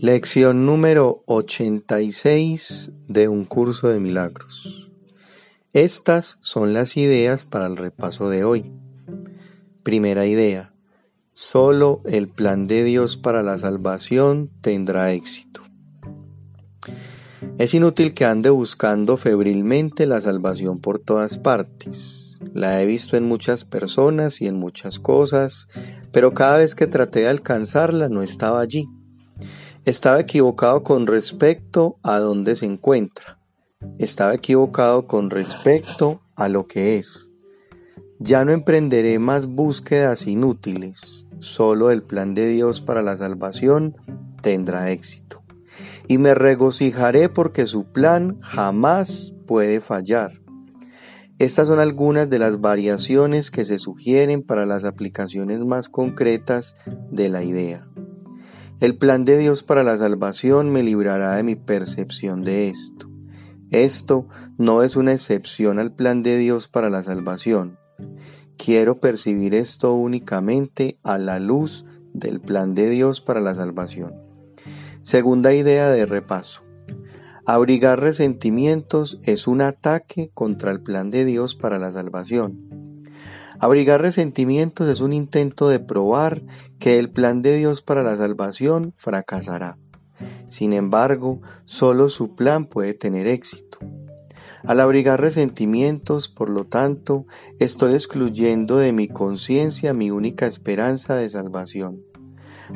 Lección número 86 de un curso de milagros. Estas son las ideas para el repaso de hoy. Primera idea. Solo el plan de Dios para la salvación tendrá éxito. Es inútil que ande buscando febrilmente la salvación por todas partes. La he visto en muchas personas y en muchas cosas, pero cada vez que traté de alcanzarla no estaba allí. Estaba equivocado con respecto a dónde se encuentra. Estaba equivocado con respecto a lo que es. Ya no emprenderé más búsquedas inútiles. Solo el plan de Dios para la salvación tendrá éxito. Y me regocijaré porque su plan jamás puede fallar. Estas son algunas de las variaciones que se sugieren para las aplicaciones más concretas de la idea. El plan de Dios para la salvación me librará de mi percepción de esto. Esto no es una excepción al plan de Dios para la salvación. Quiero percibir esto únicamente a la luz del plan de Dios para la salvación. Segunda idea de repaso. Abrigar resentimientos es un ataque contra el plan de Dios para la salvación. Abrigar resentimientos es un intento de probar que el plan de Dios para la salvación fracasará. Sin embargo, solo su plan puede tener éxito. Al abrigar resentimientos, por lo tanto, estoy excluyendo de mi conciencia mi única esperanza de salvación.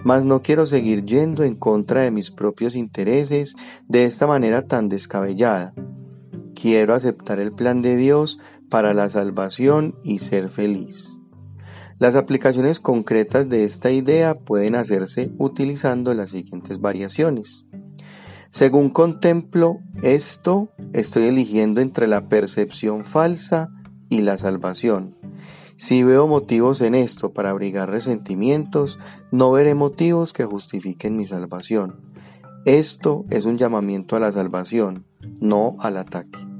Mas no quiero seguir yendo en contra de mis propios intereses de esta manera tan descabellada. Quiero aceptar el plan de Dios para la salvación y ser feliz. Las aplicaciones concretas de esta idea pueden hacerse utilizando las siguientes variaciones. Según contemplo esto, estoy eligiendo entre la percepción falsa y la salvación. Si veo motivos en esto para abrigar resentimientos, no veré motivos que justifiquen mi salvación. Esto es un llamamiento a la salvación, no al ataque.